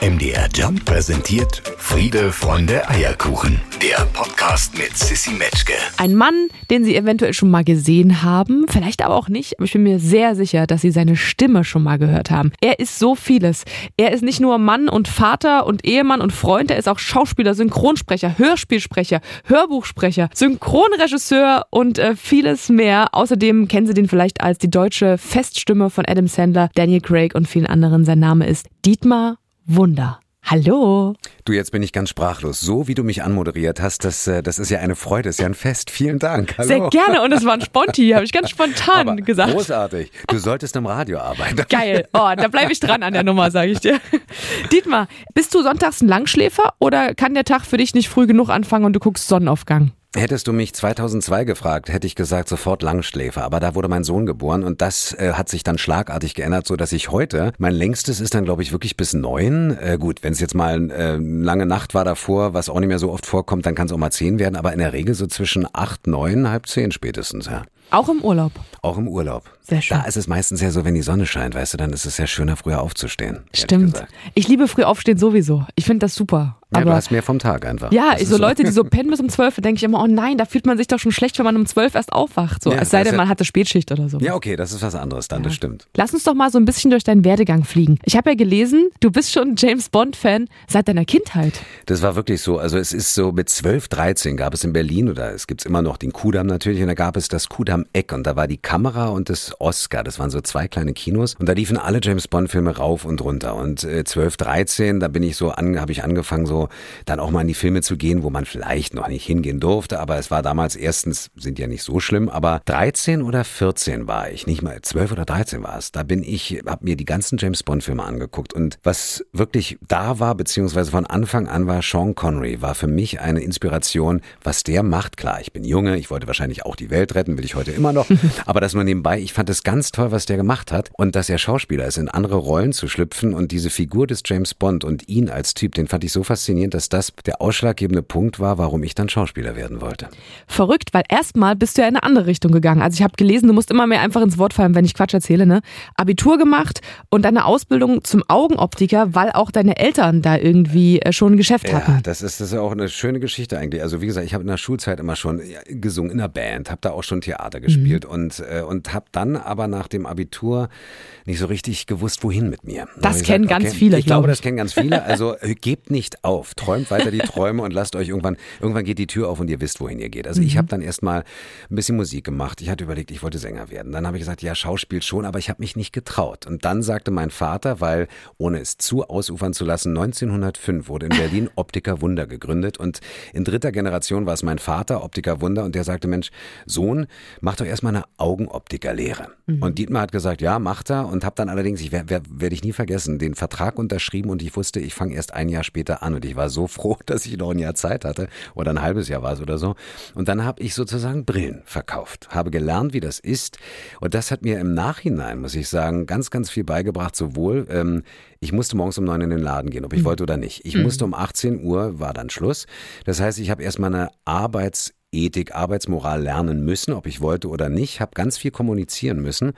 MDR Jump präsentiert Friede, Freunde, Eierkuchen. Der Podcast mit Sissy Metzke. Ein Mann, den Sie eventuell schon mal gesehen haben, vielleicht aber auch nicht, aber ich bin mir sehr sicher, dass Sie seine Stimme schon mal gehört haben. Er ist so vieles. Er ist nicht nur Mann und Vater und Ehemann und Freund, er ist auch Schauspieler, Synchronsprecher, Hörspielsprecher, Hörbuchsprecher, Synchronregisseur und äh, vieles mehr. Außerdem kennen Sie den vielleicht als die deutsche Feststimme von Adam Sandler, Daniel Craig und vielen anderen. Sein Name ist Dietmar Wunder. Hallo. Du, jetzt bin ich ganz sprachlos. So wie du mich anmoderiert hast, das, äh, das ist ja eine Freude, ist ja ein Fest. Vielen Dank. Hallo. Sehr gerne und es war ein Sponti, habe ich ganz spontan Aber gesagt. Großartig. Du solltest im Radio arbeiten. Geil. Oh, da bleibe ich dran an der Nummer, sage ich dir. Dietmar, bist du sonntags ein Langschläfer oder kann der Tag für dich nicht früh genug anfangen und du guckst Sonnenaufgang? Hättest du mich 2002 gefragt, hätte ich gesagt sofort Langschläfer. Aber da wurde mein Sohn geboren und das äh, hat sich dann schlagartig geändert, so dass ich heute mein längstes ist dann glaube ich wirklich bis neun. Äh, gut, wenn es jetzt mal äh, lange Nacht war davor, was auch nicht mehr so oft vorkommt, dann kann es auch mal zehn werden. Aber in der Regel so zwischen acht, neun, halb zehn spätestens. Ja. Auch im Urlaub. Auch im Urlaub. Sehr schön. Da ist es meistens ja so, wenn die Sonne scheint, weißt du, dann ist es ja schöner, früher aufzustehen. Stimmt. Ich liebe früh aufstehen sowieso. Ich finde das super. Ja, du Aber hast mehr vom Tag einfach. ja, Das so Leute, die so pennen bis um 12, denke ich immer, oh nein, da fühlt man sich doch schon schlecht, wenn man um 12 erst aufwacht. So, Ja, es sei denn, ja- man hatte Spätschicht oder so. Ja, okay, das ist was anderes dann, das stimmt. Lass uns doch mal so ein bisschen durch deinen Werdegang fliegen. Ich habe ja gelesen, du bist schon James Bond-Fan seit deiner Kindheit. Das war wirklich so. Also es ist so mit 12, 13 gab es in Berlin oder es gibt's immer noch den Kudamm natürlich und da gab es das Kudamm Eck und da war die Kamera und das Oscar. Das waren so zwei kleine Kinos und da liefen alle James Bond Filme rauf und runter und äh, 12, 13, da bin ich so an, habe ich angefangen so dann auch mal in die Filme zu gehen, wo man vielleicht noch nicht hingehen durfte, aber es war damals erstens sind ja nicht so schlimm, aber 13 oder 14 war ich, nicht mal 12 oder 13 war es. Da bin ich, habe mir die ganzen James Bond Filme angeguckt und was wirklich da war beziehungsweise von Anfang an war Sean Connery war für mich eine Inspiration, was der macht. Klar, ich bin Junge, ich wollte wahrscheinlich auch die Welt retten, will ich heute immer noch, aber das nur nebenbei. Ich fand es ganz toll, was der gemacht hat und dass er Schauspieler ist, in andere Rollen zu schlüpfen und diese Figur des James Bond und ihn als Typ, den fand ich so faszinierend, dass das der ausschlaggebende Punkt war, warum ich dann Schauspieler werden wollte. Verrückt, weil erstmal bist du ja in eine andere Richtung gegangen. Also ich habe gelesen, du musst immer mehr einfach ins Wort fallen, wenn ich Quatsch erzähle, ne? Abitur gemacht und eine Ausbildung zum Augenoptiker, weil auch deine Eltern da irgendwie äh, schon ein Geschäft Ja, hatten. das ist, das ist auch eine schöne Geschichte eigentlich. Also wie gesagt, ich habe in der Schulzeit immer schon ja, gesungen in der Band, habe da auch schon Theater gespielt Mhm. und, äh, und habe dann aber nach dem Abitur nicht so richtig gewusst, wohin mit mir. Dann Das kennen ganz viele, Ich glaub glaube, das kennen ganz viele. Also äh, gebt nicht auf, träumt weiter die Träume und lasst euch irgendwann, irgendwann geht die Tür auf und ihr wisst, wohin ihr geht. Also ich Mhm. habe dann erstmal ein bisschen Musik gemacht. Ich hatte überlegt, ich wollte Sänger werden. Dann habe ich gesagt, ja, Schauspiel schon, aber ich habe mich nicht getraut. Und dann sagte mein Vater, weil, ohne es zu ausufern zu lassen, 1905 wurde in Berlin Optiker Wunder gegründet und in dritter Generation war es mein Vater, Optiker Wunder, und der sagte, Mensch, Sohn, mach doch erstmal eine Augenoptikerlehre. Und Dietmar hat gesagt, ja, macht er und habe dann allerdings, ich werde werd ich nie vergessen, den Vertrag unterschrieben und ich wusste, ich fange erst ein Jahr später an und ich war so froh, dass ich noch ein Jahr Zeit hatte oder ein halbes Jahr war es oder so. Und dann habe ich sozusagen Brillen verkauft, habe gelernt, wie das ist und das hat mir im Nachhinein, muss ich sagen, ganz, ganz viel beigebracht, sowohl ähm, ich musste morgens um neun in den Laden gehen, ob ich wollte oder nicht. Ich musste um 18 Uhr, war dann Schluss. Das heißt, ich habe erstmal eine Arbeitsethik, Arbeitsmoral lernen müssen, ob ich wollte oder nicht, habe ganz viel kommunizieren müssen.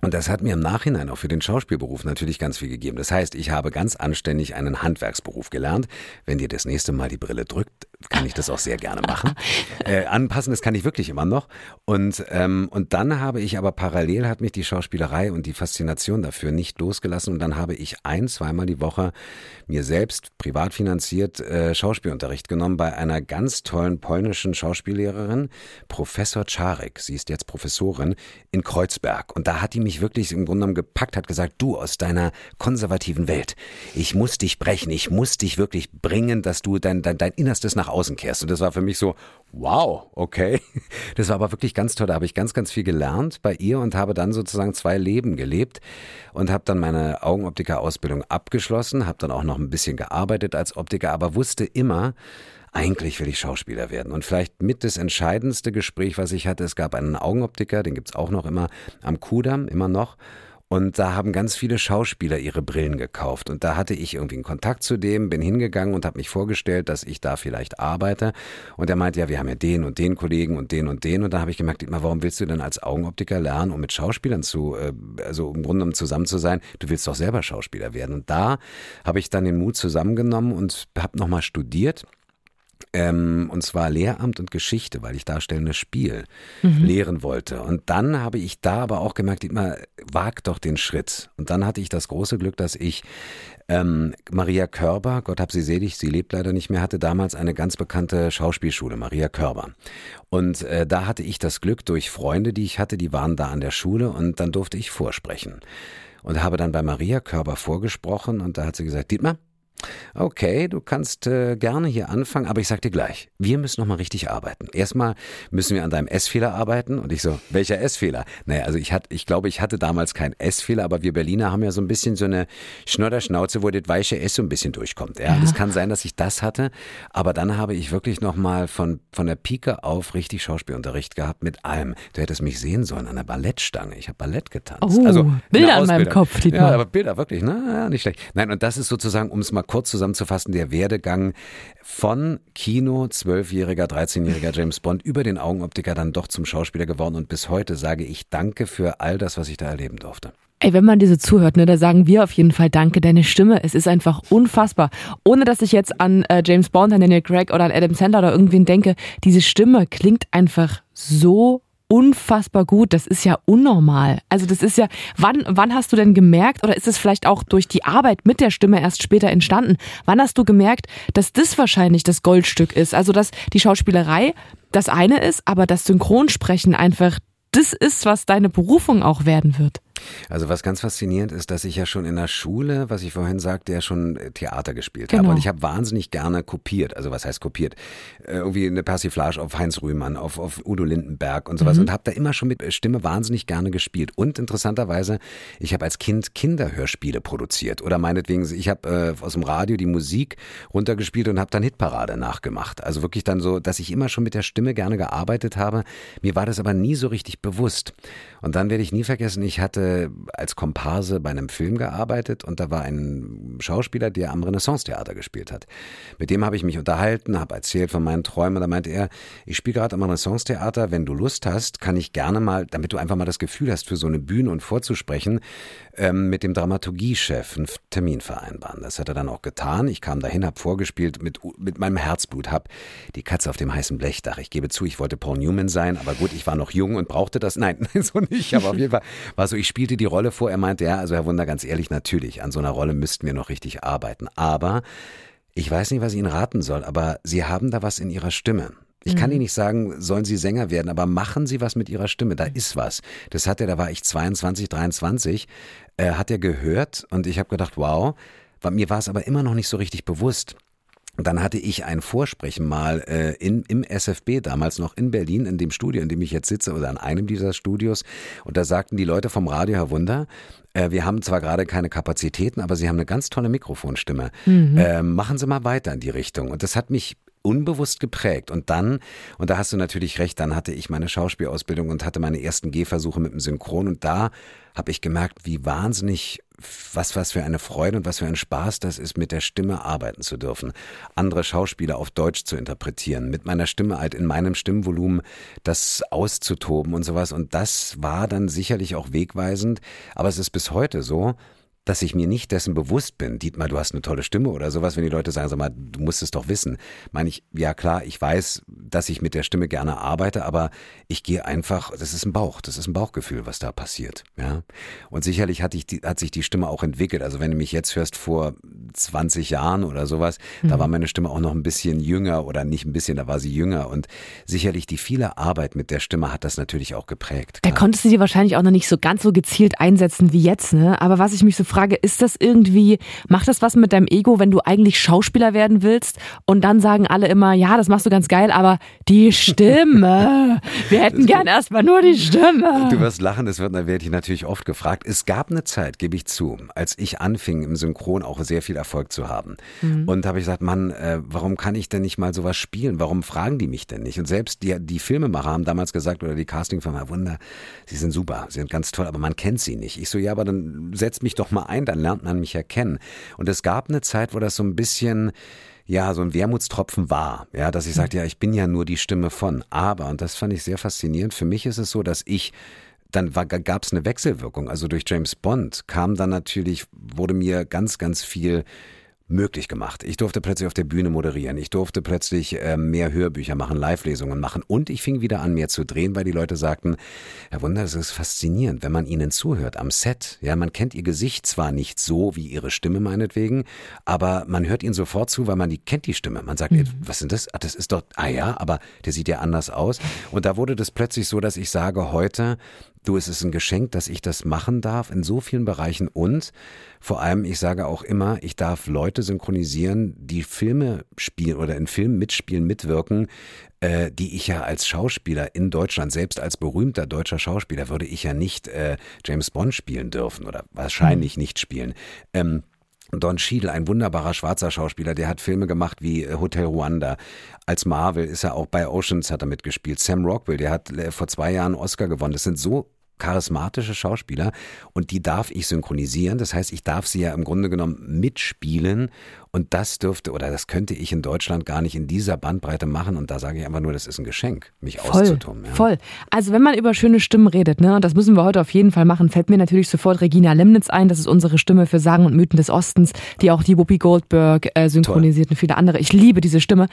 Und das hat mir im Nachhinein auch für den Schauspielberuf natürlich ganz viel gegeben. Das heißt, ich habe ganz anständig einen Handwerksberuf gelernt. Wenn dir das nächste Mal die Brille drückt, kann ich das auch sehr gerne machen. Äh, anpassen, das kann ich wirklich immer noch. Und, ähm, und dann habe ich aber parallel hat mich die Schauspielerei und die Faszination dafür nicht losgelassen. Und dann habe ich ein, zweimal die Woche mir selbst privat finanziert äh, Schauspielunterricht genommen bei einer ganz tollen polnischen Schauspiellehrerin, Professor Czarek. Sie ist jetzt Professorin in Kreuzberg. Und da hat die mich wirklich im Grunde genommen gepackt, hat gesagt, du aus deiner konservativen Welt, ich muss dich brechen, ich muss dich wirklich bringen, dass du dein, dein, dein Innerstes nach außen kehrst. Und das war für mich so, wow, okay. Das war aber wirklich ganz toll. Da habe ich ganz, ganz viel gelernt bei ihr und habe dann sozusagen zwei Leben gelebt und habe dann meine Augenoptiker-Ausbildung abgeschlossen, habe dann auch noch ein bisschen gearbeitet als Optiker, aber wusste immer, eigentlich will ich Schauspieler werden. Und vielleicht mit das entscheidendste Gespräch, was ich hatte, es gab einen Augenoptiker, den gibt's auch noch immer am Kudamm, immer noch. Und da haben ganz viele Schauspieler ihre Brillen gekauft. Und da hatte ich irgendwie einen Kontakt zu dem, bin hingegangen und habe mich vorgestellt, dass ich da vielleicht arbeite. Und er meinte, ja, wir haben ja den und den Kollegen und den und den. Und da habe ich gemerkt, warum willst du denn als Augenoptiker lernen, um mit Schauspielern zu, äh, also im Grunde um zusammen zu sein? Du willst doch selber Schauspieler werden. Und da habe ich dann den Mut zusammengenommen und habe nochmal studiert ähm, und zwar Lehramt und Geschichte, weil ich darstellendes Spiel mhm. lehren wollte. Und dann habe ich da aber auch gemerkt, immer wag doch den Schritt. Und dann hatte ich das große Glück, dass ich ähm, Maria Körber, Gott hab sie selig, sie lebt leider nicht mehr, hatte damals eine ganz bekannte Schauspielschule, Maria Körber. Und äh, da hatte ich das Glück durch Freunde, die ich hatte, die waren da an der Schule und dann durfte ich vorsprechen. Und habe dann bei Maria Körber vorgesprochen und da hat sie gesagt, Dietmar, Okay, du kannst äh, gerne hier anfangen, aber ich sag dir gleich, wir müssen nochmal richtig arbeiten. Erstmal müssen wir an deinem S-Fehler arbeiten und ich so, welcher S-Fehler? Naja, also ich hatte, ich glaube, ich hatte damals keinen S-Fehler, aber wir Berliner haben ja so ein bisschen so eine Schnodderschnauze, wo das weiche S so ein bisschen durchkommt. Ja, es kann sein, dass ich das hatte, aber dann habe ich wirklich nochmal von, von der Pike auf richtig Schauspielunterricht gehabt mit allem. Du hättest mich sehen sollen an der Ballettstange. Ich habe Ballett getanzt. Oh, also Bilder an meinem Kopf. Ja, aber Bilder wirklich, ne? Ja, nicht schlecht. Nein, und das ist sozusagen, um es mal kurz zusammenzufassen, der Werdegang von Kino, zwölfjähriger, 13-jähriger James Bond über den Augenoptiker dann doch zum Schauspieler geworden und bis heute sage ich Danke für all das, was ich da erleben durfte. Ey, wenn man diese zuhört, ne, da sagen wir auf jeden Fall Danke, deine Stimme, es ist einfach unfassbar. Ohne dass ich jetzt an äh, James Bond, an Daniel Craig oder an Adam Sandler oder irgendwen denke, diese Stimme klingt einfach so unfassbar gut. Das ist ja unnormal. Also das ist ja, wann, wann hast du denn gemerkt, oder ist es vielleicht auch durch die Arbeit mit der Stimme erst später entstanden? Wann hast du gemerkt, dass das wahrscheinlich das Goldstück ist? Also dass die Schauspielerei das eine ist, aber das Synchronsprechen einfach das ist, was deine Berufung auch werden wird. Also was ganz faszinierend ist, dass ich ja schon in der Schule, was ich vorhin sagte, ja schon äh, Theater gespielt genau. habe. Und ich habe wahnsinnig gerne kopiert. Also was heißt kopiert? Äh, irgendwie eine Persiflage auf Heinz Rühmann, auf, auf Udo Lindenberg und sowas. Mhm. Und habe da immer schon mit Stimme wahnsinnig gerne gespielt. Und interessanterweise, ich habe als Kind Kinderhörspiele produziert. Oder meinetwegen, ich habe äh, aus dem Radio die Musik runtergespielt und habe dann Hitparade nachgemacht. Also wirklich dann so, dass ich immer schon mit der Stimme gerne gearbeitet habe. Mir war das aber nie so richtig bewusst. Und dann werde ich nie vergessen, ich hatte als Komparse bei einem Film gearbeitet und da war ein Schauspieler, der am Renaissance-Theater gespielt hat. Mit dem habe ich mich unterhalten, habe erzählt von meinen Träumen. Da meinte er, ich spiele gerade am Renaissance-Theater, wenn du Lust hast, kann ich gerne mal, damit du einfach mal das Gefühl hast, für so eine Bühne und vorzusprechen, ähm, mit dem Dramaturgiechef einen Termin vereinbaren. Das hat er dann auch getan. Ich kam dahin, habe vorgespielt mit, mit meinem Herzblut, habe die Katze auf dem heißen Blechdach. Ich gebe zu, ich wollte Paul Newman sein, aber gut, ich war noch jung und brauchte das. Nein, so nicht, aber auf jeden Fall war so, ich spielte die Rolle vor. Er meinte, ja, also Herr Wunder, ganz ehrlich, natürlich, an so einer Rolle müssten wir noch richtig arbeiten. Aber ich weiß nicht, was ich Ihnen raten soll, aber Sie haben da was in Ihrer Stimme. Ich kann mhm. Ihnen nicht sagen, sollen Sie Sänger werden, aber machen Sie was mit Ihrer Stimme. Da ist was. Das hat er, da war ich 22, 23, äh, hat er gehört und ich habe gedacht, wow. Mir war es aber immer noch nicht so richtig bewusst. Dann hatte ich ein Vorsprechen mal äh, in, im SFB damals noch in Berlin, in dem Studio, in dem ich jetzt sitze, oder an einem dieser Studios. Und da sagten die Leute vom Radio, Herr Wunder, äh, wir haben zwar gerade keine Kapazitäten, aber Sie haben eine ganz tolle Mikrofonstimme. Mhm. Äh, machen Sie mal weiter in die Richtung. Und das hat mich unbewusst geprägt. Und dann, und da hast du natürlich recht, dann hatte ich meine Schauspielausbildung und hatte meine ersten Gehversuche mit dem Synchron. Und da habe ich gemerkt, wie wahnsinnig, was, was für eine Freude und was für ein Spaß das ist, mit der Stimme arbeiten zu dürfen. Andere Schauspieler auf Deutsch zu interpretieren, mit meiner Stimme halt in meinem Stimmvolumen das auszutoben und sowas. Und das war dann sicherlich auch wegweisend. Aber es ist bis heute so, dass ich mir nicht dessen bewusst bin, Dietmar, du hast eine tolle Stimme oder sowas, wenn die Leute sagen, sag mal, du musst es doch wissen. Meine ich, ja klar, ich weiß, dass ich mit der Stimme gerne arbeite, aber ich gehe einfach, das ist ein Bauch, das ist ein Bauchgefühl, was da passiert, ja. Und sicherlich hat, ich die, hat sich die Stimme auch entwickelt. Also wenn du mich jetzt hörst vor 20 Jahren oder sowas, mhm. da war meine Stimme auch noch ein bisschen jünger oder nicht ein bisschen, da war sie jünger und sicherlich die viele Arbeit mit der Stimme hat das natürlich auch geprägt. Klar. Da konntest du sie wahrscheinlich auch noch nicht so ganz so gezielt einsetzen wie jetzt, ne? Aber was ich mich so frage, frage, ist das irgendwie, macht das was mit deinem Ego, wenn du eigentlich Schauspieler werden willst und dann sagen alle immer, ja, das machst du ganz geil, aber die Stimme, wir hätten gern erstmal nur die Stimme. Du wirst lachen, das wird, werde ich natürlich oft gefragt. Es gab eine Zeit, gebe ich zu, als ich anfing im Synchron auch sehr viel Erfolg zu haben. Mhm. Und habe ich gesagt, Mann, äh, warum kann ich denn nicht mal sowas spielen? Warum fragen die mich denn nicht? Und selbst die, die Filmemacher haben damals gesagt, oder die Castingfirma, Wunder, sie sind super, sie sind ganz toll, aber man kennt sie nicht. Ich so, ja, aber dann setzt mich doch mal ein, dann lernt man mich erkennen. Und es gab eine Zeit, wo das so ein bisschen ja, so ein Wermutstropfen war, ja, dass ich sagte, ja, ich bin ja nur die Stimme von. Aber, und das fand ich sehr faszinierend, für mich ist es so, dass ich dann gab es eine Wechselwirkung. Also durch James Bond kam dann natürlich, wurde mir ganz, ganz viel möglich gemacht. Ich durfte plötzlich auf der Bühne moderieren. Ich durfte plötzlich äh, mehr Hörbücher machen, Live-Lesungen machen. Und ich fing wieder an, mehr zu drehen, weil die Leute sagten, Herr Wunder, das ist faszinierend, wenn man ihnen zuhört am Set. Ja, man kennt ihr Gesicht zwar nicht so wie ihre Stimme meinetwegen, aber man hört ihnen sofort zu, weil man die kennt die Stimme. Man sagt, mhm. was sind das? Ah, das ist doch, ah ja, aber der sieht ja anders aus. Und da wurde das plötzlich so, dass ich sage heute, Du, es ist ein Geschenk, dass ich das machen darf in so vielen Bereichen und vor allem, ich sage auch immer, ich darf Leute synchronisieren, die Filme spielen oder in Filmen mitspielen, mitwirken, äh, die ich ja als Schauspieler in Deutschland, selbst als berühmter deutscher Schauspieler, würde ich ja nicht äh, James Bond spielen dürfen oder wahrscheinlich mhm. nicht spielen. Ähm, Don Cheadle, ein wunderbarer schwarzer Schauspieler, der hat Filme gemacht wie äh, Hotel Rwanda. Als Marvel ist er auch bei Oceans hat er mitgespielt. Sam Rockwell, der hat äh, vor zwei Jahren Oscar gewonnen. Das sind so charismatische Schauspieler und die darf ich synchronisieren. Das heißt, ich darf sie ja im Grunde genommen mitspielen und das dürfte oder das könnte ich in Deutschland gar nicht in dieser Bandbreite machen. Und da sage ich einfach nur, das ist ein Geschenk, mich voll, auszutoben. Ja. Voll. Also wenn man über schöne Stimmen redet, ne, und das müssen wir heute auf jeden Fall machen, fällt mir natürlich sofort Regina Lemnitz ein. Das ist unsere Stimme für Sagen und Mythen des Ostens, die auch die Whoopi Goldberg äh, synchronisiert Toll. und viele andere. Ich liebe diese Stimme.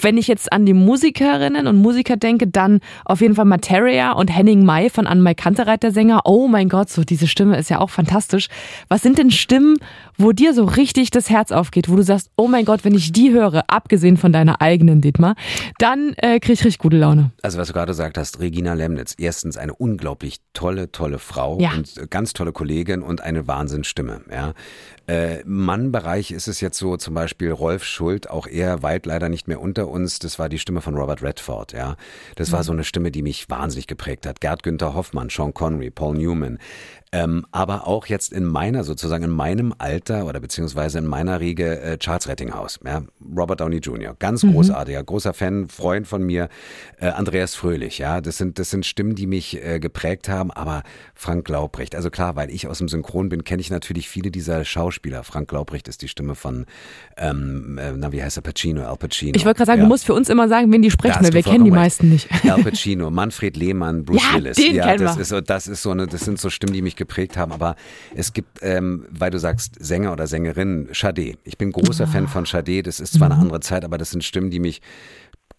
Wenn ich jetzt an die Musikerinnen und Musiker denke, dann auf jeden Fall Materia und Henning May von Anne-Mai Kantereit, der Sänger. Oh mein Gott, so diese Stimme ist ja auch fantastisch. Was sind denn Stimmen, wo dir so richtig das Herz aufgeht, wo du sagst, oh mein Gott, wenn ich die höre, abgesehen von deiner eigenen Dietmar, dann äh, kriege ich richtig gute Laune. Also was du gerade gesagt hast, Regina Lemnitz, erstens eine unglaublich tolle, tolle Frau ja. und ganz tolle Kollegin und eine Wahnsinnsstimme. Ja. Äh, Mannbereich ist es jetzt so, zum Beispiel Rolf Schult, auch er weit leider nicht mehr unter uns. Das war die Stimme von Robert Redford, ja. Das mhm. war so eine Stimme, die mich wahnsinnig geprägt hat. Gerd Günther Hoffmann, Sean Connery, Paul Newman. Ähm, aber auch jetzt in meiner, sozusagen in meinem Alter oder beziehungsweise in meiner Riege äh, Charles Rettinghaus, ja, Robert Downey Jr., ganz mhm. großartiger, großer Fan, Freund von mir, äh, Andreas Fröhlich, ja, das sind, das sind Stimmen, die mich äh, geprägt haben, aber Frank Laubrecht, also klar, weil ich aus dem Synchron bin, kenne ich natürlich viele dieser Schauspieler. Frank Laubrecht ist die Stimme von, ähm, äh, na, wie heißt er, Pacino, Al Pacino. Ich wollte gerade sagen, ja. du musst für uns immer sagen, wen die sprechen, weil wir kennen die meisten nicht. Al Pacino, Manfred Lehmann, Bruce ja, Willis. Den ja, das ist so, das ist so eine, das sind so Stimmen, die mich geprägt haben. Aber es gibt, ähm, weil du sagst Sänger oder Sängerin, Sade. Ich bin großer Fan von Sade. Das ist zwar eine mhm. andere Zeit, aber das sind Stimmen, die mich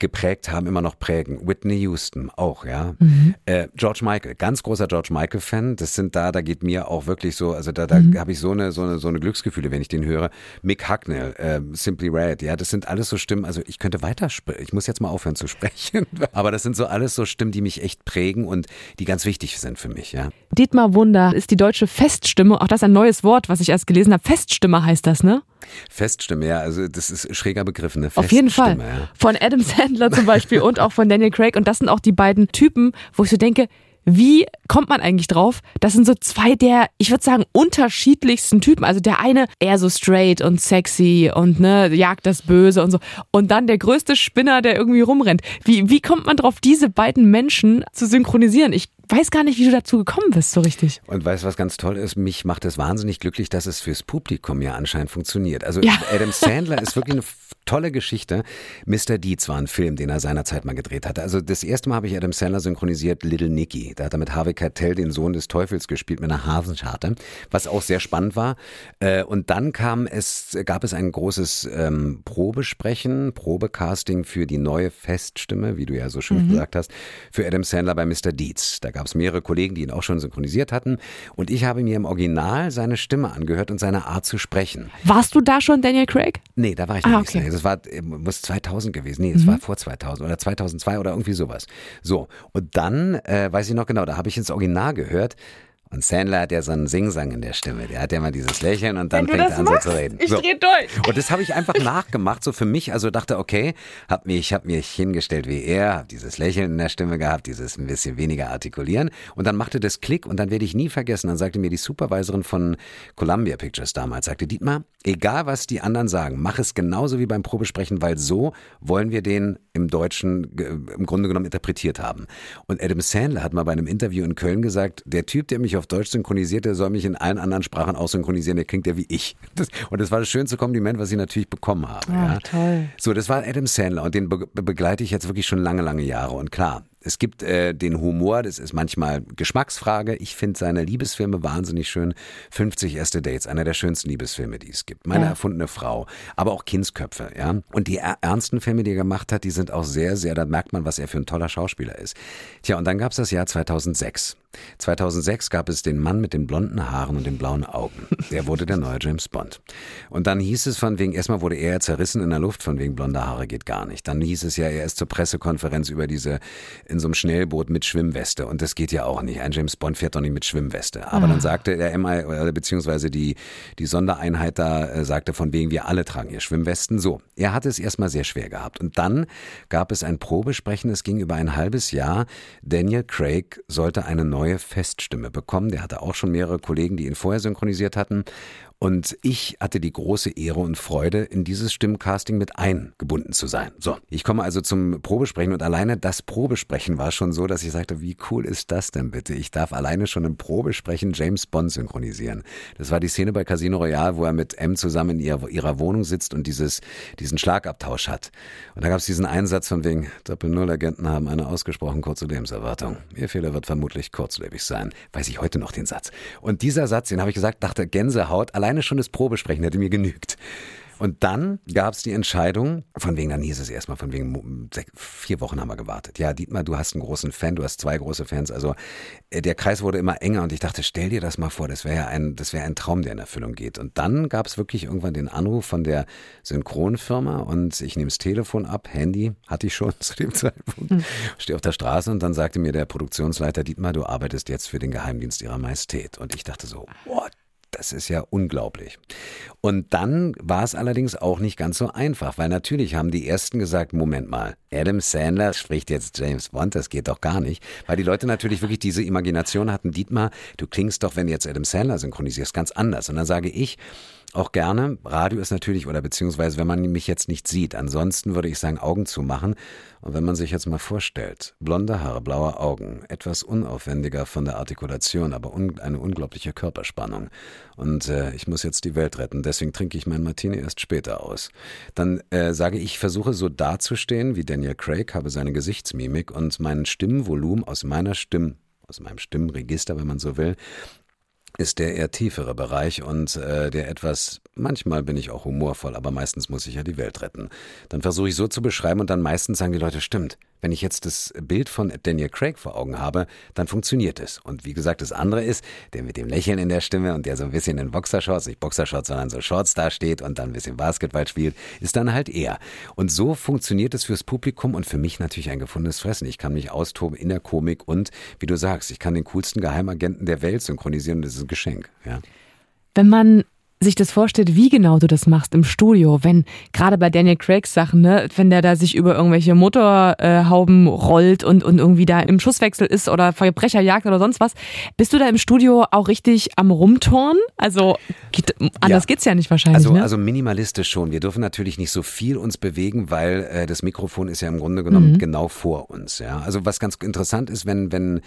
geprägt haben, immer noch prägen. Whitney Houston auch, ja. Mhm. Äh, George Michael, ganz großer George Michael-Fan. Das sind da, da geht mir auch wirklich so, also da, da mhm. habe ich so eine, so eine, so eine Glücksgefühle, wenn ich den höre. Mick Hucknall, äh, Simply Red, ja, das sind alles so Stimmen. Also ich könnte weiter, ich muss jetzt mal aufhören zu sprechen, aber das sind so alles so Stimmen, die mich echt prägen und die ganz wichtig sind für mich, ja. Dietmar Wunder ist die deutsche Feststimme, auch das ist ein neues Wort, was ich erst gelesen habe. Feststimme heißt das, ne? Feststimme, ja, also das ist schräger Begriff, ne? Auf jeden Fall. Ja. Von Adam Sandler zum Beispiel und auch von Daniel Craig. Und das sind auch die beiden Typen, wo ich so denke, wie kommt man eigentlich drauf? Das sind so zwei der, ich würde sagen, unterschiedlichsten Typen. Also der eine eher so straight und sexy und ne, jagt das Böse und so. Und dann der größte Spinner, der irgendwie rumrennt. Wie, wie kommt man drauf, diese beiden Menschen zu synchronisieren? Ich weiß gar nicht, wie du dazu gekommen bist, so richtig. Und weißt du, was ganz toll ist? Mich macht es wahnsinnig glücklich, dass es fürs Publikum ja anscheinend funktioniert. Also ja. Adam Sandler ist wirklich eine tolle Geschichte. Mr. Deeds war ein Film, den er seinerzeit mal gedreht hatte. Also das erste Mal habe ich Adam Sandler synchronisiert Little Nicky. Da hat er mit Harvey Keitel den Sohn des Teufels gespielt mit einer Hasenscharte, was auch sehr spannend war. Äh, und dann kam es, gab es ein großes ähm, Probesprechen, Probecasting für die neue Feststimme, wie du ja so schön mhm. gesagt hast, für Adam Sandler bei Mr. Deeds. Da gab es mehrere Kollegen, die ihn auch schon synchronisiert hatten. Und ich habe mir im Original seine Stimme angehört und seine Art zu sprechen. Warst du da schon Daniel Craig? Nee, da war ich ah, noch okay. Das war, muss 2000 gewesen. Nee, es mhm. war vor 2000 oder 2002 oder irgendwie sowas. So. Und dann, äh, weiß ich noch genau, da habe ich ins Original gehört. Und Sandler hat ja so einen Singsang in der Stimme. Der hat ja mal dieses Lächeln und dann fängt er an so machst, zu reden. ich so. dreh durch. Und das habe ich einfach nachgemacht, so für mich. Also dachte, okay, hab mich, hab mich hingestellt wie er, hab dieses Lächeln in der Stimme gehabt, dieses ein bisschen weniger artikulieren. Und dann machte das Klick und dann werde ich nie vergessen. Dann sagte mir die Supervisorin von Columbia Pictures damals, sagte Dietmar, egal was die anderen sagen, mach es genauso wie beim Probesprechen, weil so wollen wir den im Deutschen im Grunde genommen interpretiert haben. Und Adam Sandler hat mal bei einem Interview in Köln gesagt, der Typ, der mich auf Deutsch synchronisiert, der soll mich in allen anderen Sprachen auch synchronisieren, der klingt ja wie ich. Das, und das war das schönste Kompliment, was ich natürlich bekommen habe. Ah, ja. toll. So, das war Adam Sandler und den be begleite ich jetzt wirklich schon lange, lange Jahre. Und klar, es gibt äh, den Humor, das ist manchmal Geschmacksfrage. Ich finde seine Liebesfilme wahnsinnig schön. 50 erste Dates, einer der schönsten Liebesfilme, die es gibt. Meine Ja. erfundene Frau, aber auch Kindsköpfe, ja. Und die er- ernsten Filme, die er gemacht hat, die sind auch sehr, sehr, da merkt man, was er für ein toller Schauspieler ist. Tja, und dann gab es das Jahr 2006. 2006 gab es den Mann mit den blonden Haaren und den blauen Augen. Der wurde der neue James Bond. Und dann hieß es von wegen, erstmal wurde er zerrissen in der Luft, von wegen blonde Haare geht gar nicht. Dann hieß es ja, er ist zur Pressekonferenz über diese, in so einem Schnellboot mit Schwimmweste. Und das geht ja auch nicht. Ein James Bond fährt doch nicht mit Schwimmweste. Aber dann sagte der MI, beziehungsweise die, die Sondereinheit da, äh, sagte von wegen, wir alle tragen hier Schwimmwesten. So. Er hatte es erstmal sehr schwer gehabt. Und dann gab es ein Probesprechen, es ging über ein halbes Jahr. Daniel Craig sollte eine neue Feststimme bekommen. Der hatte auch schon mehrere Kollegen, die ihn vorher synchronisiert hatten. Und ich hatte die große Ehre und Freude, in dieses Stimmcasting mit eingebunden zu sein. So, ich komme also zum Probesprechen und alleine das Probesprechen war schon so, dass ich sagte, wie cool ist das denn bitte? Ich darf alleine schon im Probesprechen James Bond synchronisieren. Das war die Szene bei Casino Royale, wo er mit M zusammen in ihrer, ihrer Wohnung sitzt und dieses, diesen Schlagabtausch hat. Und da gab es diesen Einsatz von wegen, Doppel-Null-Agenten haben eine ausgesprochen kurze Lebenserwartung. Ihr Fehler wird vermutlich kurzlebig sein. Weiß ich heute noch den Satz. Und dieser Satz, den habe ich gesagt, dachte Gänsehaut, alleine schon das Probesprechen hätte mir genügt. Und dann gab es die Entscheidung, von wegen, dann hieß es erstmal, von wegen, vier Wochen haben wir gewartet. Ja, Dietmar, du hast einen großen Fan, du hast zwei große Fans. Also äh, der Kreis wurde immer enger und ich dachte, stell dir das mal vor, das wäre ja ein, das wäre ein Traum, der in Erfüllung geht. Und dann gab es wirklich irgendwann den Anruf von der Synchronfirma und ich nehme das Telefon ab, Handy hatte ich schon zu dem Zeitpunkt, stehe auf der Straße und dann sagte mir der Produktionsleiter, Dietmar, du arbeitest jetzt für den Geheimdienst ihrer Majestät. Und ich dachte so, what? Das ist ja unglaublich. Und dann war es allerdings auch nicht ganz so einfach, weil natürlich haben die ersten gesagt, Moment mal, Adam Sandler spricht jetzt James Bond, das geht doch gar nicht, weil die Leute natürlich wirklich diese Imagination hatten, Dietmar, du klingst doch, wenn du jetzt Adam Sandler synchronisierst, ganz anders. Und dann sage ich, auch gerne. Radio ist natürlich, oder beziehungsweise, wenn man mich jetzt nicht sieht. Ansonsten würde ich sagen, Augen zumachen. Und wenn man sich jetzt mal vorstellt, blonde Haare, blaue Augen, etwas unaufwendiger von der Artikulation, aber un eine unglaubliche Körperspannung. Und äh, ich muss jetzt die Welt retten, deswegen trinke ich mein Martini erst später aus. Dann äh, sage ich, versuche so dazustehen wie Daniel Craig, habe seine Gesichtsmimik und mein Stimmvolumen aus meiner Stimm, aus meinem Stimmregister, wenn man so will, ist der eher tiefere Bereich und äh, der etwas, manchmal bin ich auch humorvoll, aber meistens muss ich ja die Welt retten. Dann versuche ich so zu beschreiben und dann meistens sagen die Leute, stimmt, wenn ich jetzt das Bild von Daniel Craig vor Augen habe, dann funktioniert es. Und wie gesagt, das andere ist, der mit dem Lächeln in der Stimme und der so ein bisschen in Boxershorts, nicht Boxershorts, sondern so Shorts da steht und dann ein bisschen Basketball spielt, ist dann halt er. Und so funktioniert es fürs Publikum und für mich natürlich ein gefundenes Fressen. Ich kann mich austoben in der Komik und, wie du sagst, ich kann den coolsten Geheimagenten der Welt synchronisieren und das ist ein Geschenk. Ja. Wenn man sich das vorstellt, wie genau du das machst im Studio, wenn gerade bei Daniel Craigs Sachen, ne, wenn der da sich über irgendwelche Motorhauben rollt und, und irgendwie da im Schusswechsel ist oder Verbrecherjagd oder sonst was, bist du da im Studio auch richtig am Rumturnen? Also geht, anders Ja. geht's ja nicht wahrscheinlich, Also, ne? also minimalistisch schon. Wir dürfen natürlich nicht so viel uns bewegen, weil äh, das Mikrofon ist ja im Grunde genommen genau vor uns. Ja, also was ganz interessant ist, wenn wenn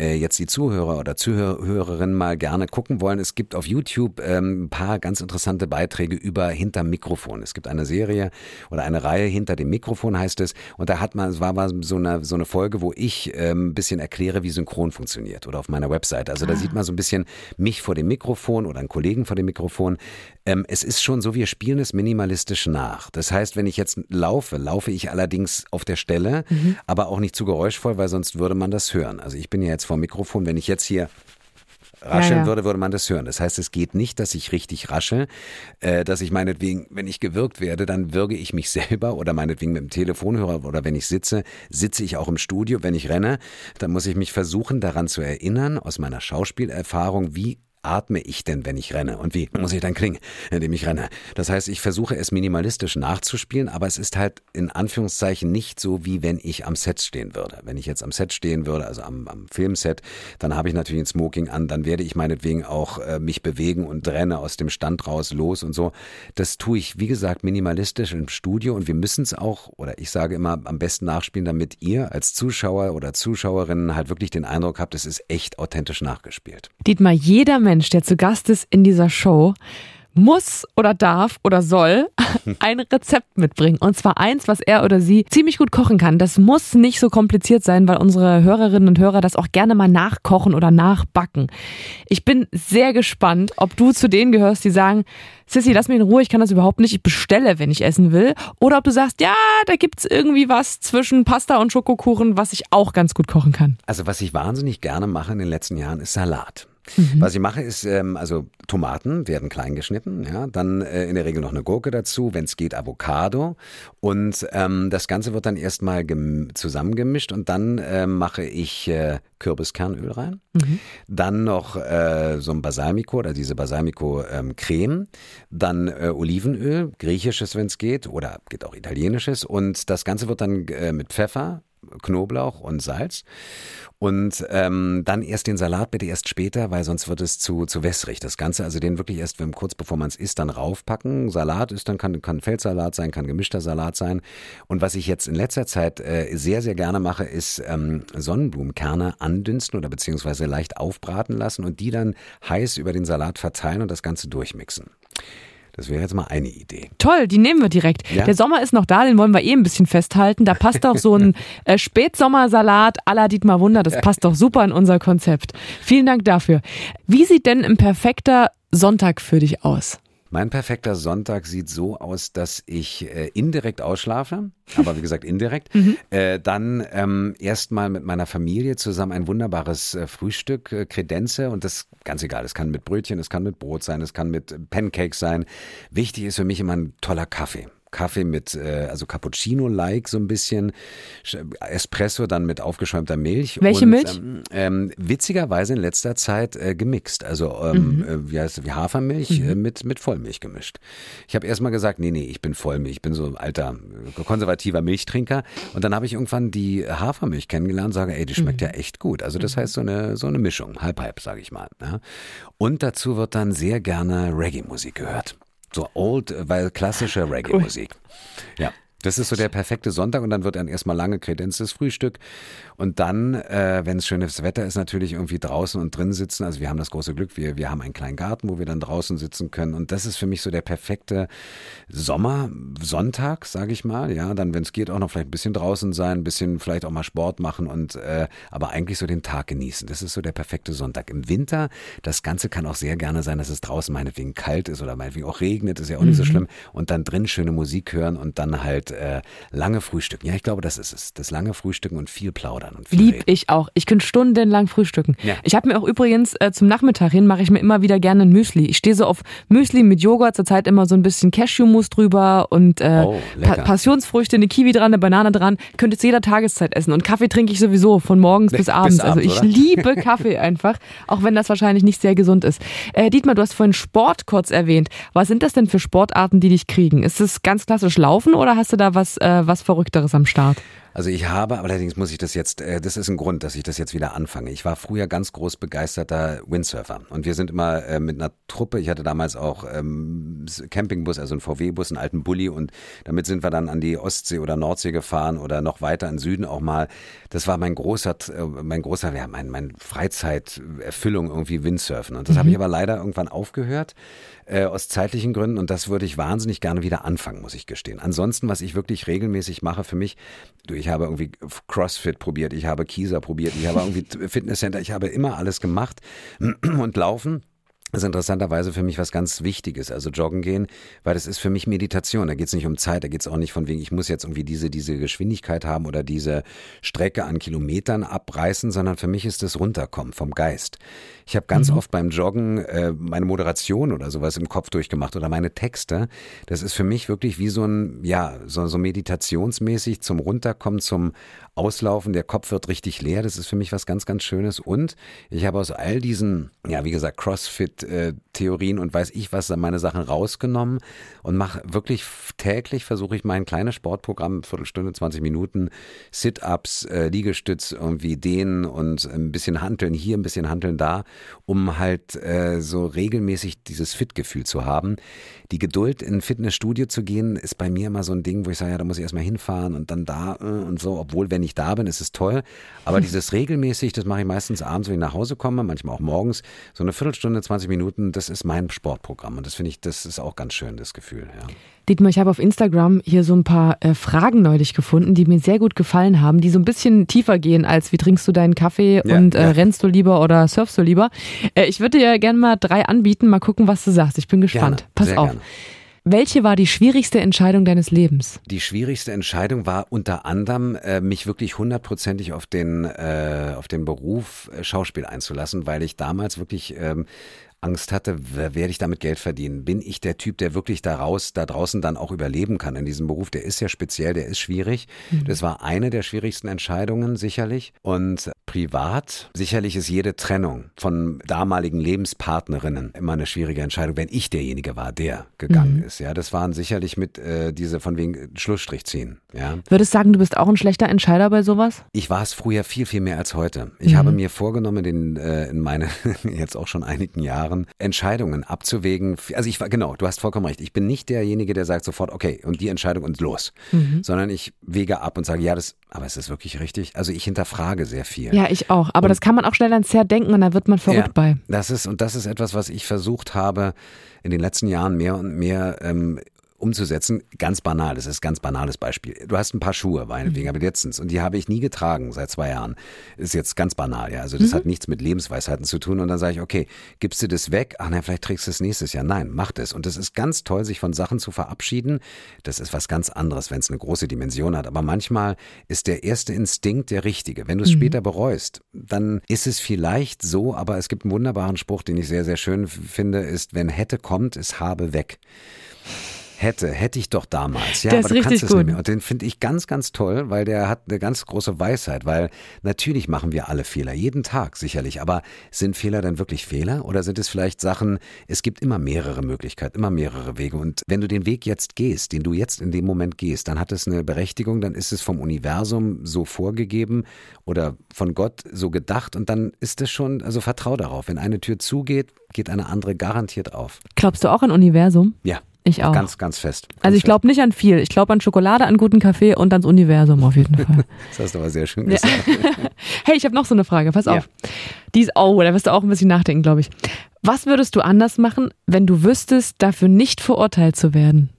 äh, jetzt die Zuhörer oder Zuhörerinnen mal gerne gucken wollen, es gibt auf YouTube ähm, ein paar ganz interessante Beiträge über hinterm Mikrofon. Es gibt eine Serie oder eine Reihe hinter dem Mikrofon heißt es und da hat man, es war mal so eine so eine Folge, wo ich ähm, ein bisschen erkläre, wie Synchron funktioniert oder auf meiner Webseite. Also da sieht man so ein bisschen mich vor dem Mikrofon oder einen Kollegen vor dem Mikrofon. Ähm, es ist schon so, wir spielen es minimalistisch nach. Das heißt, wenn ich jetzt laufe, laufe ich allerdings auf der Stelle, aber auch nicht zu geräuschvoll, weil sonst würde man das hören. Also ich bin ja jetzt vor dem Mikrofon, wenn ich jetzt hier rascheln Ja, ja. würde, würde man das hören. Das heißt, es geht nicht, dass ich richtig rasche, äh, dass ich meinetwegen, wenn ich gewürgt werde, dann würge ich mich selber oder meinetwegen mit dem Telefonhörer oder wenn ich sitze, sitze ich auch im Studio. Wenn ich renne, dann muss ich mich versuchen, daran zu erinnern, aus meiner Schauspielerfahrung, wie atme ich denn, wenn ich renne? Und wie muss ich dann klingen, indem ich renne? Das heißt, ich versuche es minimalistisch nachzuspielen, aber es ist halt in Anführungszeichen nicht so, wie wenn ich am Set stehen würde. Wenn ich jetzt am Set stehen würde, also am, am Filmset, dann habe ich natürlich ein Smoking an, dann werde ich meinetwegen auch äh, mich bewegen und renne aus dem Stand raus los und so. Das tue ich, wie gesagt, minimalistisch im Studio und wir müssen es auch, oder ich sage immer, am besten nachspielen, damit ihr als Zuschauer oder Zuschauerinnen halt wirklich den Eindruck habt, es ist echt authentisch nachgespielt. Dietmar, jeder Mensch, der zu Gast ist in dieser Show, muss oder darf oder soll ein Rezept mitbringen. Und zwar eins, was er oder sie ziemlich gut kochen kann. Das muss nicht so kompliziert sein, weil unsere Hörerinnen und Hörer das auch gerne mal nachkochen oder nachbacken. Ich bin sehr gespannt, ob du zu denen gehörst, die sagen, Sissy, lass mich in Ruhe, ich kann das überhaupt nicht, ich bestelle, wenn ich essen will. Oder ob du sagst, ja, da gibt's irgendwie was zwischen Pasta und Schokokuchen, was ich auch ganz gut kochen kann. Also was ich wahnsinnig gerne mache in den letzten Jahren ist Salat. Mhm. Was ich mache ist, ähm, also Tomaten werden klein geschnitten, ja, dann äh, in der Regel noch eine Gurke dazu, wenn es geht Avocado. Und ähm, das Ganze wird dann erstmal gem- zusammengemischt und dann äh, mache ich äh, Kürbiskernöl rein, dann noch äh, so ein Balsamico oder diese Balsamico ähm, Creme, dann äh, Olivenöl, griechisches, wenn es geht oder geht auch italienisches. Und das Ganze wird dann äh, mit Pfeffer Knoblauch und Salz. Und ähm, dann erst den Salat bitte erst später, weil sonst wird es zu, zu wässrig. Das Ganze, also den wirklich erst, wenn, kurz bevor man es isst, dann raufpacken. Salat ist dann, kann, kann Feldsalat sein, kann gemischter Salat sein. Und was ich jetzt in letzter Zeit äh, sehr, sehr gerne mache, ist ähm, Sonnenblumenkerne andünsten oder beziehungsweise leicht aufbraten lassen und die dann heiß über den Salat verteilen und das Ganze durchmixen. Das wäre jetzt mal eine Idee. Toll, die nehmen wir direkt. Ja. Der Sommer ist noch da, den wollen wir eh ein bisschen festhalten. Da passt doch so ein äh, Spätsommersalat à la Dietmar Wunder, das passt doch super in unser Konzept. Vielen Dank dafür. Wie sieht denn ein perfekter Sonntag für dich aus? Mein perfekter Sonntag sieht so aus, dass ich äh, indirekt ausschlafe, aber wie gesagt indirekt. äh, dann ähm, erstmal mit meiner Familie zusammen ein wunderbares äh, Frühstück äh, kredenze und das ganz egal. Es kann mit Brötchen, es kann mit Brot sein, es kann mit Pancakes sein. Wichtig ist für mich immer ein toller Kaffee. Kaffee mit, äh, also Cappuccino-like so ein bisschen, Sch- Espresso dann mit aufgeschäumter Milch. Welche und, Milch? Ähm, ähm, witzigerweise in letzter Zeit äh, gemixt, also ähm, äh, wie heißt es, wie Hafermilch äh, mit, mit Vollmilch gemischt. Ich habe erstmal gesagt, nee, nee, ich bin Vollmilch, ich bin so ein alter, äh, konservativer Milchtrinker. Und dann habe ich irgendwann die Hafermilch kennengelernt, sage, ey, die schmeckt ja echt gut. Also das heißt so eine, so eine Mischung, halb, halb, sage ich mal. Ja. Und dazu wird dann sehr gerne Reggae-Musik gehört. So old, äh, weil klassische Reggae-Musik. Ja. Das ist so der perfekte Sonntag und dann wird dann erstmal lange kredenztes Frühstück und dann, äh, wenn es schönes Wetter ist, natürlich irgendwie draußen und drin sitzen. Also wir haben das große Glück, wir, wir haben einen kleinen Garten, wo wir dann draußen sitzen können und das ist für mich so der perfekte Sommer, Sonntag, sage ich mal. Ja, dann, wenn es geht, auch noch vielleicht ein bisschen draußen sein, ein bisschen vielleicht auch mal Sport machen und äh, aber eigentlich so den Tag genießen. Das ist so der perfekte Sonntag. Im Winter, das Ganze kann auch sehr gerne sein, dass es draußen meinetwegen kalt ist oder meinetwegen auch regnet, ist ja auch nicht so schlimm. Und dann drin schöne Musik hören und dann halt äh, lange frühstücken. Ja, ich glaube, das ist es. Das lange Frühstücken und viel plaudern und viel Lieb ich auch. Ich könnte stundenlang frühstücken. Ja. Ich habe mir auch übrigens äh, zum Nachmittag hin, mache ich mir immer wieder gerne ein Müsli. Ich stehe so auf Müsli mit Joghurt, zurzeit immer so ein bisschen Cashewmus drüber und äh, Oh, pa. Passionsfrüchte, eine Kiwi dran, eine Banane dran. Könnte zu jeder Tageszeit essen. Und Kaffee trinke ich sowieso von morgens bis abends. also abends, ich oder? liebe Kaffee einfach, auch wenn das wahrscheinlich nicht sehr gesund ist. Äh, Dietmar, du hast vorhin Sport kurz erwähnt. Was sind das denn für Sportarten, die dich kriegen? Ist es ganz klassisch Laufen oder hast du da was, äh, was Verrückteres am Start? Also ich habe, allerdings muss ich das jetzt, äh, das ist ein Grund, dass ich das jetzt wieder anfange. Ich war früher ganz groß begeisterter Windsurfer und wir sind immer äh, mit einer Truppe, ich hatte damals auch ähm, Campingbus, also einen VW-Bus, einen alten Bulli und damit sind wir dann an die Ostsee oder Nordsee gefahren oder noch weiter in Süden auch mal. Das war mein großer, äh, mein großer, ja, mein, mein Freizeiterfüllung irgendwie Windsurfen und das habe ich aber leider irgendwann aufgehört äh, aus zeitlichen Gründen und das würde ich wahnsinnig gerne wieder anfangen, muss ich gestehen. Ansonsten, was ich wirklich regelmäßig mache für mich, du, ich habe irgendwie Crossfit probiert, ich habe Kieser probiert, ich habe irgendwie Fitnesscenter, ich habe immer alles gemacht und laufen. Ist interessanterweise für mich was ganz Wichtiges. Also joggen gehen, weil das ist für mich Meditation. Da geht es nicht um Zeit, da geht es auch nicht von wegen, ich muss jetzt irgendwie diese, diese Geschwindigkeit haben oder diese Strecke an Kilometern abreißen, sondern für mich ist das Runterkommen vom Geist. Ich habe ganz mhm. oft beim Joggen äh, meine Moderation oder sowas im Kopf durchgemacht oder meine Texte. Das ist für mich wirklich wie so ein, ja, so, so meditationsmäßig zum Runterkommen, zum Auslaufen. Der Kopf wird richtig leer. Das ist für mich was ganz, ganz Schönes. Und ich habe aus all diesen, ja, wie gesagt, CrossFit Theorien und weiß ich was, meine Sachen rausgenommen und mache wirklich täglich, versuche ich mein kleines Sportprogramm, Viertelstunde, 20 Minuten, Sit-Ups, äh, Liegestütz, irgendwie dehnen und ein bisschen handeln hier, ein bisschen handeln da, um halt äh, so regelmäßig dieses Fit-Gefühl zu haben. Die Geduld, in ein Fitnessstudio zu gehen, ist bei mir immer so ein Ding, wo ich sage, ja, da muss ich erstmal hinfahren und dann da äh, und so, obwohl, wenn ich da bin, ist es toll. Aber dieses regelmäßig, das mache ich meistens abends, wenn ich nach Hause komme, manchmal auch morgens, so eine Viertelstunde, 20 Minuten, das ist mein Sportprogramm. Und das finde ich, das ist auch ganz schön, das Gefühl, ja. Dietmar, ich habe auf Instagram hier so ein paar äh, Fragen neulich gefunden, die mir sehr gut gefallen haben, die so ein bisschen tiefer gehen als wie trinkst du deinen Kaffee ja, und äh, ja. rennst du lieber oder surfst du lieber. Äh, ich würde dir gerne mal drei anbieten, mal gucken, was du sagst. Ich bin gespannt. Gerne, Pass auf. Gerne. Welche war die schwierigste Entscheidung deines Lebens? Die schwierigste Entscheidung war unter anderem, äh, mich wirklich hundertprozentig auf den, äh, auf den Beruf äh, Schauspiel einzulassen, weil ich damals wirklich ähm, Angst hatte, werde ich damit Geld verdienen? Bin ich der Typ, der wirklich daraus, da draußen dann auch überleben kann in diesem Beruf? Der ist ja speziell, der ist schwierig. Mhm. Das war eine der schwierigsten Entscheidungen sicherlich. Und privat, sicherlich ist jede Trennung von damaligen Lebenspartnerinnen immer eine schwierige Entscheidung, wenn ich derjenige war, der gegangen mhm. ist. Ja, das waren sicherlich mit äh, diese von wegen Schlussstrich ziehen. Ja. Würdest du sagen, du bist auch ein schlechter Entscheider bei sowas? Ich war es früher viel, viel mehr als heute. Ich mhm. habe mir vorgenommen, in, äh, in meine jetzt auch schon einigen Jahren Jahren Entscheidungen abzuwägen. Also ich war, genau, du hast vollkommen recht. Ich bin nicht derjenige, der sagt sofort, okay, und die Entscheidung und los. Mhm. Sondern ich wege ab und sage, ja, das, aber ist das wirklich richtig? Also ich hinterfrage sehr viel. Ja, ich auch. Aber und, das kann man auch schnell ans Zerdenken und da wird man verrückt ja, bei. Das ist, und das ist etwas, was ich versucht habe, in den letzten Jahren mehr und mehr ähm, umzusetzen. Ganz banal, das ist ein ganz banales Beispiel. Du hast ein paar Schuhe, meinetwegen, mhm. aber letztens, und die habe ich nie getragen seit zwei Jahren. Ist jetzt ganz banal, ja. Also das mhm. hat nichts mit Lebensweisheiten zu tun. Und dann sage ich, okay, gibst du das weg? Ach nein, vielleicht trägst du es nächstes Jahr. Nein, mach das. Und das ist ganz toll, sich von Sachen zu verabschieden. Das ist was ganz anderes, wenn es eine große Dimension hat. Aber manchmal ist der erste Instinkt der richtige. Wenn du es mhm. später bereust, dann ist es vielleicht so, aber es gibt einen wunderbaren Spruch, den ich sehr, sehr schön finde, ist, wenn hätte kommt, ist habe weg hätte, hätte ich doch damals. Ja, der aber du kannst es nicht mehr. Und den finde ich ganz, ganz toll, weil der hat eine ganz große Weisheit, weil natürlich machen wir alle Fehler, jeden Tag sicherlich, aber sind Fehler dann wirklich Fehler oder sind es vielleicht Sachen, es gibt immer mehrere Möglichkeiten, immer mehrere Wege und wenn du den Weg jetzt gehst, den du jetzt in dem Moment gehst, dann hat es eine Berechtigung, dann ist es vom Universum so vorgegeben oder von Gott so gedacht und dann ist es schon, also vertrau darauf, wenn eine Tür zugeht, geht eine andere garantiert auf. Glaubst du auch an Universum? Ja. Ich auch. Ganz, ganz fest. Ganz also ich glaube nicht an viel. Ich glaube an Schokolade, an guten Kaffee und ans Universum auf jeden Fall. das hast du aber sehr schön gesagt. Ja. hey, ich habe noch so eine Frage. Pass auf. Ja. Die ist, oh, da wirst du auch ein bisschen nachdenken, glaube ich. Was würdest du anders machen, wenn du wüsstest, dafür nicht verurteilt zu werden?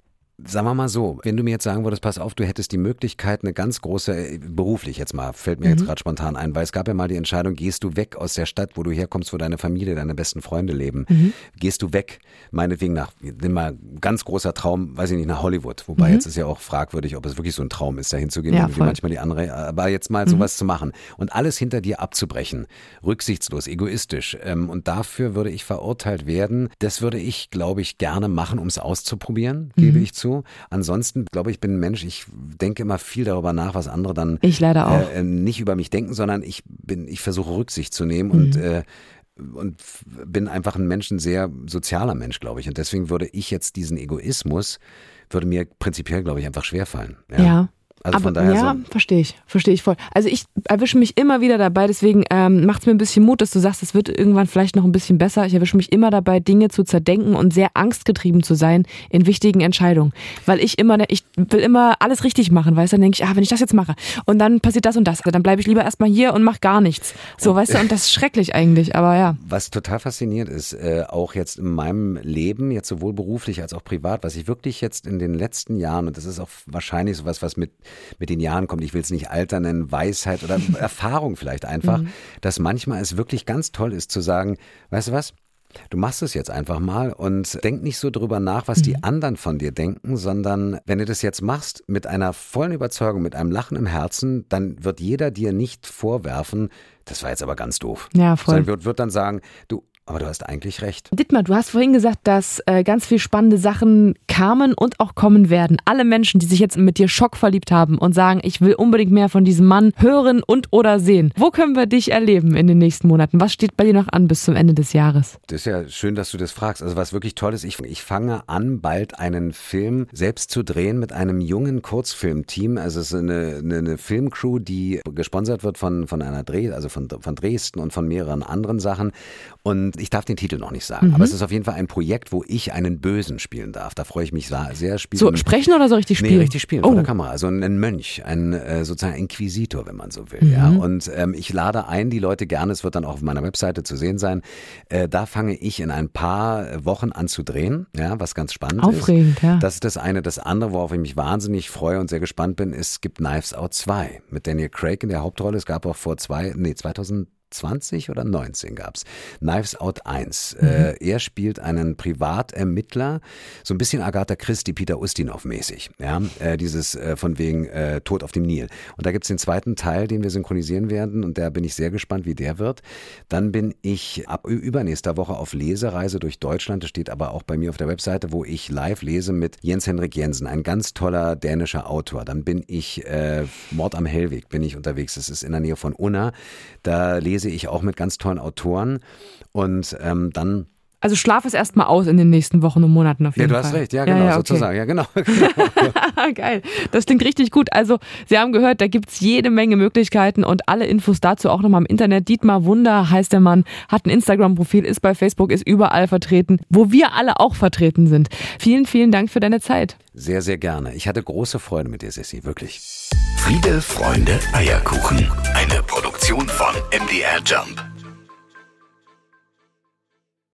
Sagen wir mal so, wenn du mir jetzt sagen würdest, pass auf, du hättest die Möglichkeit, eine ganz große, äh, beruflich jetzt mal, fällt mir mhm. jetzt gerade spontan ein, weil es gab ja mal die Entscheidung, gehst du weg aus der Stadt, wo du herkommst, wo deine Familie, deine besten Freunde leben, mhm. gehst du weg, meinetwegen nach, nimm mal ganz großer Traum, weiß ich nicht, nach Hollywood, wobei mhm. jetzt ist ja auch fragwürdig, ob es wirklich so ein Traum ist, da hinzugehen, ja, wie manchmal die andere, aber jetzt mal mhm. sowas zu machen und alles hinter dir abzubrechen, rücksichtslos, egoistisch ähm, und dafür würde ich verurteilt werden, das würde ich, glaube ich, gerne machen, um es auszuprobieren, gebe mhm. ich zu zu. Ansonsten glaube ich, bin ein Mensch, ich denke immer viel darüber nach, was andere dann ich leider auch. Äh, nicht über mich denken, sondern ich bin, ich versuche Rücksicht zu nehmen mhm. und äh, und bin einfach ein Mensch, ein sehr sozialer Mensch, glaube ich. Und deswegen würde ich jetzt diesen Egoismus, würde mir prinzipiell, glaube ich, einfach schwerfallen. Ja. ja. Also Aber, von daher ja, so. verstehe ich, verstehe ich voll. Also ich erwische mich immer wieder dabei, deswegen ähm, macht es mir ein bisschen Mut, dass du sagst, es wird irgendwann vielleicht noch ein bisschen besser. Ich erwische mich immer dabei, Dinge zu zerdenken und sehr angstgetrieben zu sein in wichtigen Entscheidungen. Weil ich immer, ich will immer alles richtig machen, weißt du, dann denke ich, ah, wenn ich das jetzt mache und dann passiert das und das, dann bleibe ich lieber erstmal hier und mache gar nichts. So, weißt du, und das ist schrecklich eigentlich, aber ja. Was total faszinierend ist, äh, auch jetzt in meinem Leben, jetzt sowohl beruflich als auch privat, was ich wirklich jetzt in den letzten Jahren, und das ist auch wahrscheinlich sowas, was mit mit den Jahren kommt, ich will es nicht Alter nennen, Weisheit oder Erfahrung vielleicht einfach, mhm. dass manchmal es wirklich ganz toll ist zu sagen, weißt du was, Du machst es jetzt einfach mal und denk nicht so drüber nach, was mhm. die anderen von dir denken, sondern wenn du das jetzt machst mit einer vollen Überzeugung, mit einem Lachen im Herzen, dann wird jeder dir nicht vorwerfen, das war jetzt aber ganz doof. Ja, voll. Sondern wird, wird dann sagen, du, aber du hast eigentlich recht. Dittmar, du hast vorhin gesagt, dass äh, ganz viele spannende Sachen kamen und auch kommen werden. Alle Menschen, die sich jetzt mit dir schockverliebt haben und sagen, ich will unbedingt mehr von diesem Mann hören und oder sehen. Wo können wir dich erleben in den nächsten Monaten? Was steht bei dir noch an bis zum Ende des Jahres? Das ist ja schön, dass du das fragst. Also was wirklich toll ist, ich, ich fange an, bald einen Film selbst zu drehen mit einem jungen Kurzfilmteam. Also es ist eine, eine, eine Filmcrew, die gesponsert wird von, von einer Dreh, also von, von Dresden und von mehreren anderen Sachen. Und ich darf den Titel noch nicht sagen, mhm. aber es ist auf jeden Fall ein Projekt, wo ich einen Bösen spielen darf. Da freue ich mich sehr. Spielen. So sprechen oder so richtig spielen? Nee, richtig spielen oh. vor der Kamera. Also ein Mönch, ein äh, sozusagen Inquisitor, wenn man so will. Mhm. Ja. Und ähm, ich lade ein, die Leute gerne, es wird dann auch auf meiner Webseite zu sehen sein. Äh, da fange ich in ein paar Wochen an zu drehen, ja, was ganz spannend Aufregend, ist. Ja. Das ist das eine. Das andere, worauf ich mich wahnsinnig freue und sehr gespannt bin, ist, es gibt Knives Out 2 mit Daniel Craig in der Hauptrolle. Es gab auch vor zwei, nee, 2000 20 oder 19 gab's. Knives Out 1. Mhm. Äh, er spielt einen Privatermittler, so ein bisschen Agatha Christie, Peter Ustinov mäßig. Ja, äh, dieses äh, von wegen äh, Tod auf dem Nil. Und da gibt's den zweiten Teil, den wir synchronisieren werden und da bin ich sehr gespannt, wie der wird. Dann bin ich ab übernächster Woche auf Lesereise durch Deutschland. Das steht aber auch bei mir auf der Webseite, wo ich live lese mit Jens Henrik Jensen, ein ganz toller dänischer Autor. Dann bin ich äh, Mord am Hellweg, bin ich unterwegs. Das ist in der Nähe von Unna. Da lese lese ich auch mit ganz tollen Autoren. Und ähm, dann also schlaf es erstmal aus in den nächsten Wochen und Monaten auf jeden Fall. Ja, du hast recht, ja, genau, ja, ja, okay. sozusagen, ja, genau. Geil, das klingt richtig gut. Also, Sie haben gehört, da gibt es jede Menge Möglichkeiten und alle Infos dazu auch nochmal im Internet. Dietmar Wunder heißt der Mann, hat ein Instagram-Profil, ist bei Facebook, ist überall vertreten, wo wir alle auch vertreten sind. Vielen, vielen Dank für deine Zeit. Sehr, sehr gerne. Ich hatte große Freude mit dir, Sissi, wirklich. Friede, Freunde, Eierkuchen. Eine Produktion von MDR Jump.